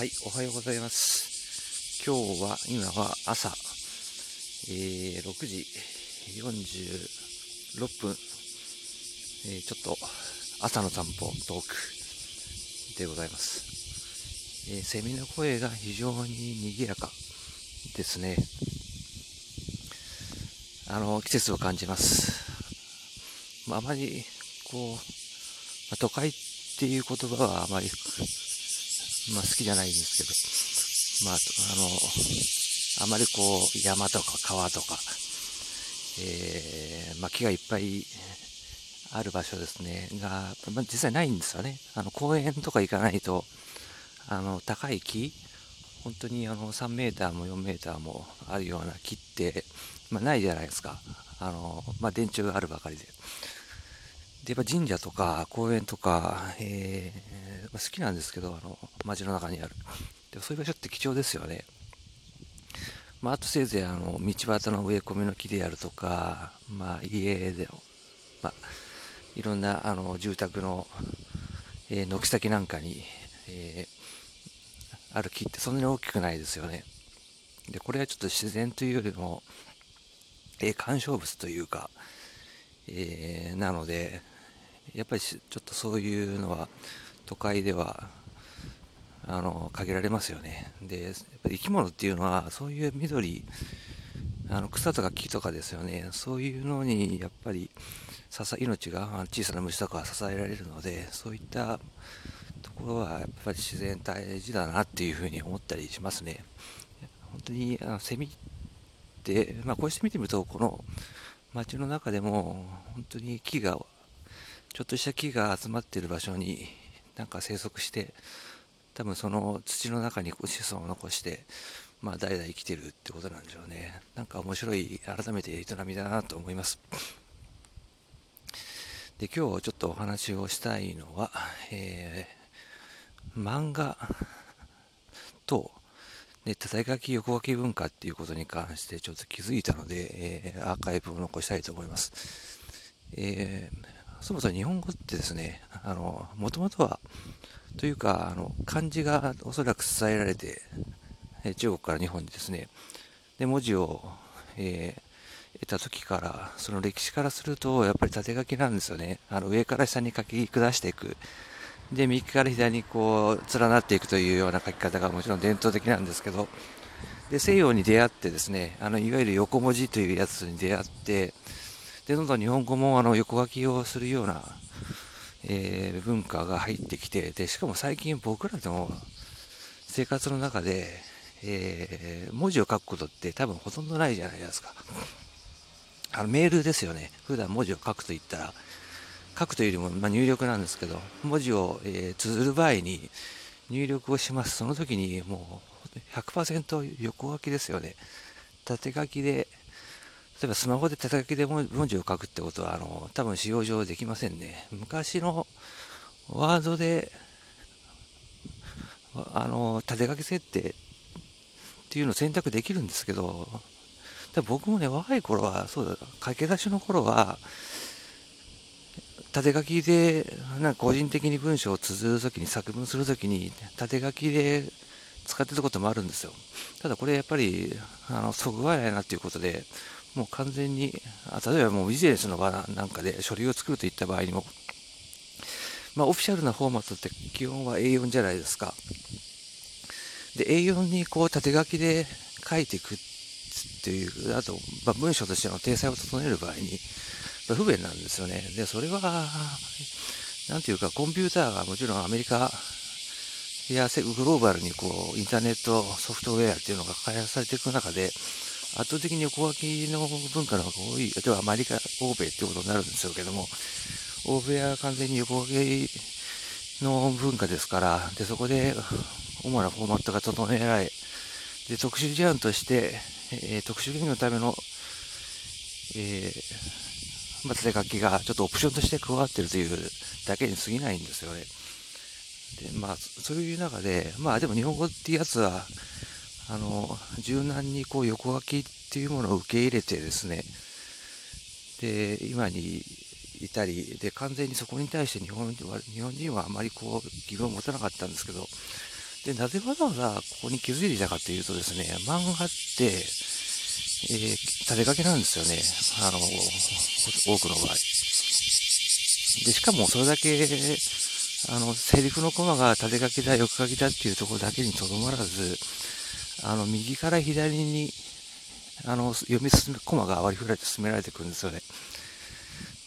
はい、おはようございます。今日は、今は朝、えー、6時46分、えー、ちょっと朝の散歩トークでございます。えー、セミの声が非常に賑やかですね。あの、季節を感じます。まあ、あまり、こう、まあ、都会っていう言葉はあまりまあ好きじゃないんですけど、まあ、あの、あまりこう、山とか川とか、えー、まあ木がいっぱいある場所ですね、が、まあ、実際ないんですよね。あの、公園とか行かないと、あの、高い木、本当にあの3メーターも4メーターもあるような木って、まあ、ないじゃないですか。あの、まあ、電柱があるばかりで。で、やっぱ神社とか公園とか、えー、まあ、好きなんですけど、あの、街の中にある。でそういう場所って貴重ですよね。まあ、あとせいぜいあの道端の植え込みの木であるとか、まあ、家での、まあ、いろんなあの住宅の、えー、軒先なんかに、えー、ある木ってそんなに大きくないですよね。でこれはちょっと自然というよりも、えー、鑑賞物というか、えー、なのでやっぱりちょっとそういうのは都会ではあの限られますよね。でやっぱり生き物っていうのはそういう緑あの草とか木とかですよね。そういうのにやっぱり支命が小さな虫とか支えられるのでそういったところはやっぱり自然大事だなっていうふうに思ったりしますね。本当にあのセミって、まあ、こうして見てみるとこの街の中でも本当に木がちょっとした木が集まっている場所になんか生息して多分その土の中に子孫を残してまあ代々生きてるってことなんでしょうね。なんか面白い改めて営みだなと思います。で今日ちょっとお話をしたいのは、えー、漫画とで縦書き横書き文化っていうことに関してちょっと気づいたので、えー、アーカイブを残したいと思います、えーそもそも日本語ってですね、あの、もともとは、というか、あの、漢字がおそらく伝えられて、え中国から日本にですね、で、文字を、えー、得た時から、その歴史からすると、やっぱり縦書きなんですよね。あの、上から下に書き下していく。で、右から左にこう、連なっていくというような書き方がもちろん伝統的なんですけど、で、西洋に出会ってですね、あの、いわゆる横文字というやつに出会って、で、どんどん日本語もあの横書きをするような、えー、文化が入ってきて、で、しかも最近僕らでも生活の中で、えー、文字を書くことって多分ほとんどないじゃないですか。あのメールですよね。普段文字を書くと言ったら、書くというよりも、まあ、入力なんですけど、文字を、えー、綴る場合に入力をします。その時にもう100%横書きですよね。縦書きで例えばスマホで手書きで文字を書くってことは、あの、多分使用上できませんね。昔のワードで、あの、縦書き設定っていうのを選択できるんですけど、僕もね、若い頃は、そうだ、駆け出しの頃は、縦書きで、なんか個人的に文章を綴るときに、作文するときに、縦書きで使ってたこともあるんですよ。ただこれやっぱり、あの、そぐわないなっていうことで、もう完全に、例えばもうビジネスの場なんかで書類を作るといった場合にも、まあ、オフィシャルなフォーマットって基本は A4 じゃないですか。で、A4 にこう縦書きで書いていくっていう、あと、まあ、文章としての体裁を整える場合に、まあ、不便なんですよね。で、それは、なんていうか、コンピューターがもちろんアメリカやグローバルにこう、インターネットソフトウェアっていうのが開発されていく中で、圧倒的に横書きの文化の方が多い、例えばアメリカ、欧米ってことになるんでしょうけども、欧米は完全に横書きの文化ですから、で、そこで主なフォーマットが整えられ、で、特殊事案として、えー、特殊原因のための、えー、まあ、手書きがちょっとオプションとして加わってるというだけに過ぎないんですよね。で、まあ、そういう中で、まあでも日本語っていうやつは、あの、柔軟にこう横書きっていうものを受け入れてですね、で、今にいたり、で、完全にそこに対して日本人は、日本人はあまりこう、疑問を持たなかったんですけど、で、なぜわざわざここに気づいていたかというとですね、漫画って、えー、立てかけなんですよね。あの、多くの場合。で、しかもそれだけ、あの、セリフのコマが縦書きだ、横書きだっていうところだけにとどまらず、あの、右から左に、あの、読み進め、コマが割り振られて進められてくるんですよね。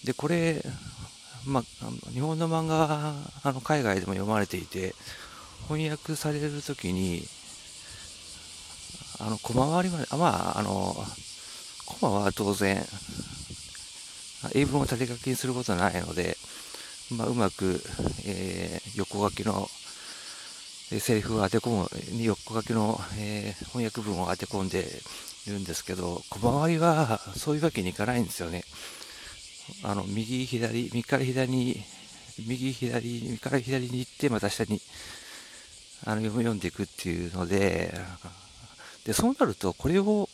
で、これ、まあ、日本の漫画は、あの、海外でも読まれていて、翻訳されるときに、あの、小回りまで、あまあ、あの、コマは当然、英文を縦書きにすることはないので、まあ、うまく、えー、横書きの、セリフを当て込む、に横書きの、えー、翻訳文を当て込んでいるんですけど、小回りはそういうわけにいかないんですよね。あの、右、左、右から左に、右、左、右から左に行って、また下に、あの、読んでいくっていうので、で、そうなると、これを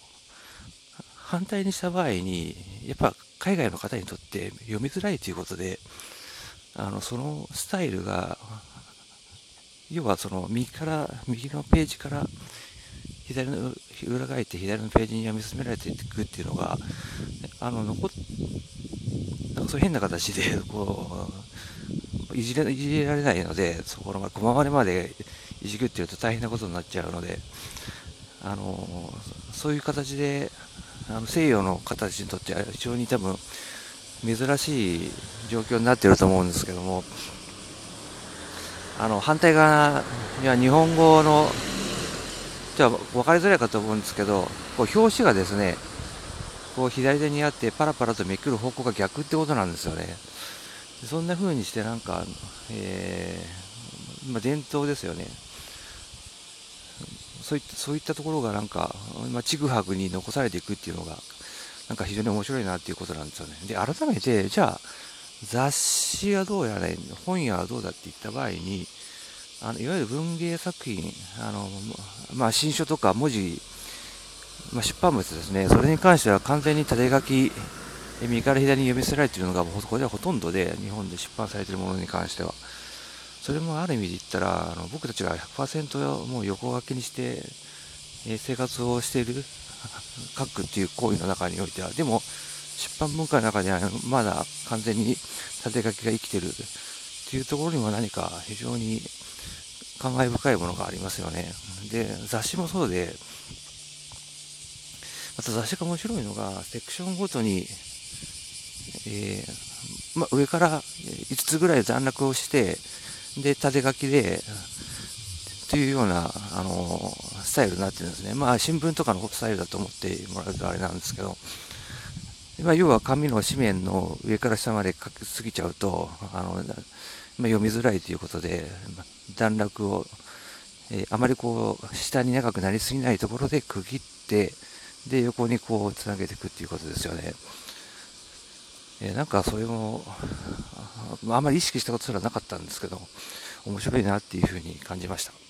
反対にした場合に、やっぱ海外の方にとって読みづらいということで、あの、そのスタイルが、要はその右から、右のページから左の裏返って左のページに読み進められていくっていうのが、あの、残っ、なんかそう変な形で、こう、いじれ、いじれられないので、そこの小回りまでいじくっていうと大変なことになっちゃうので、あの、そういう形で、あの西洋の方たちにとっては非常に多分珍しい状況になっていると思うんですけども、あの、反対側には日本語の、じゃあ分かりづらいかと思うんですけど、こう表紙がですね、こう左手にあってパラパラとめくる方向が逆ってことなんですよね。そんな風にしてなんか、えー、まあ、伝統ですよね。そういったそういったところがなんか、まあ、ちぐはぐに残されていくっていうのが、なんか非常に面白いなっていうことなんですよね。で、改めて、じゃあ、雑誌はどうやら、本屋はどうだって言った場合に、あのいわゆる文芸作品、あのまあ、新書とか文字、まあ、出版物ですね、それに関しては完全に縦書き、右から左に読み捨てられているのが、これはほとんどで、日本で出版されているものに関しては。それもある意味で言ったら、あの僕たちが100%もう横書きにして、え生活をしている、書くっていう行為の中においては、でも、出版文化の中ではまだ完全に縦書きが生きてるっていうところにも何か非常に感慨深いものがありますよね。で、雑誌もそうで、また雑誌が面白いのが、セクションごとに、えー、まあ、上から5つぐらい残落をして、で、縦書きで、というような、あの、スタイルになってるんですね。まあ、新聞とかのスタイルだと思ってもらうとあれなんですけど、まあ、要は紙の紙面の上から下まで書きすぎちゃうと、あの、まあ、読みづらいということで、段落を、えー、あまりこう、下に長くなりすぎないところで区切って、で、横にこう、つなげていくっていうことですよね。えー、なんかそれも、あんまり意識したことすらなかったんですけど、面白いなっていうふうに感じました。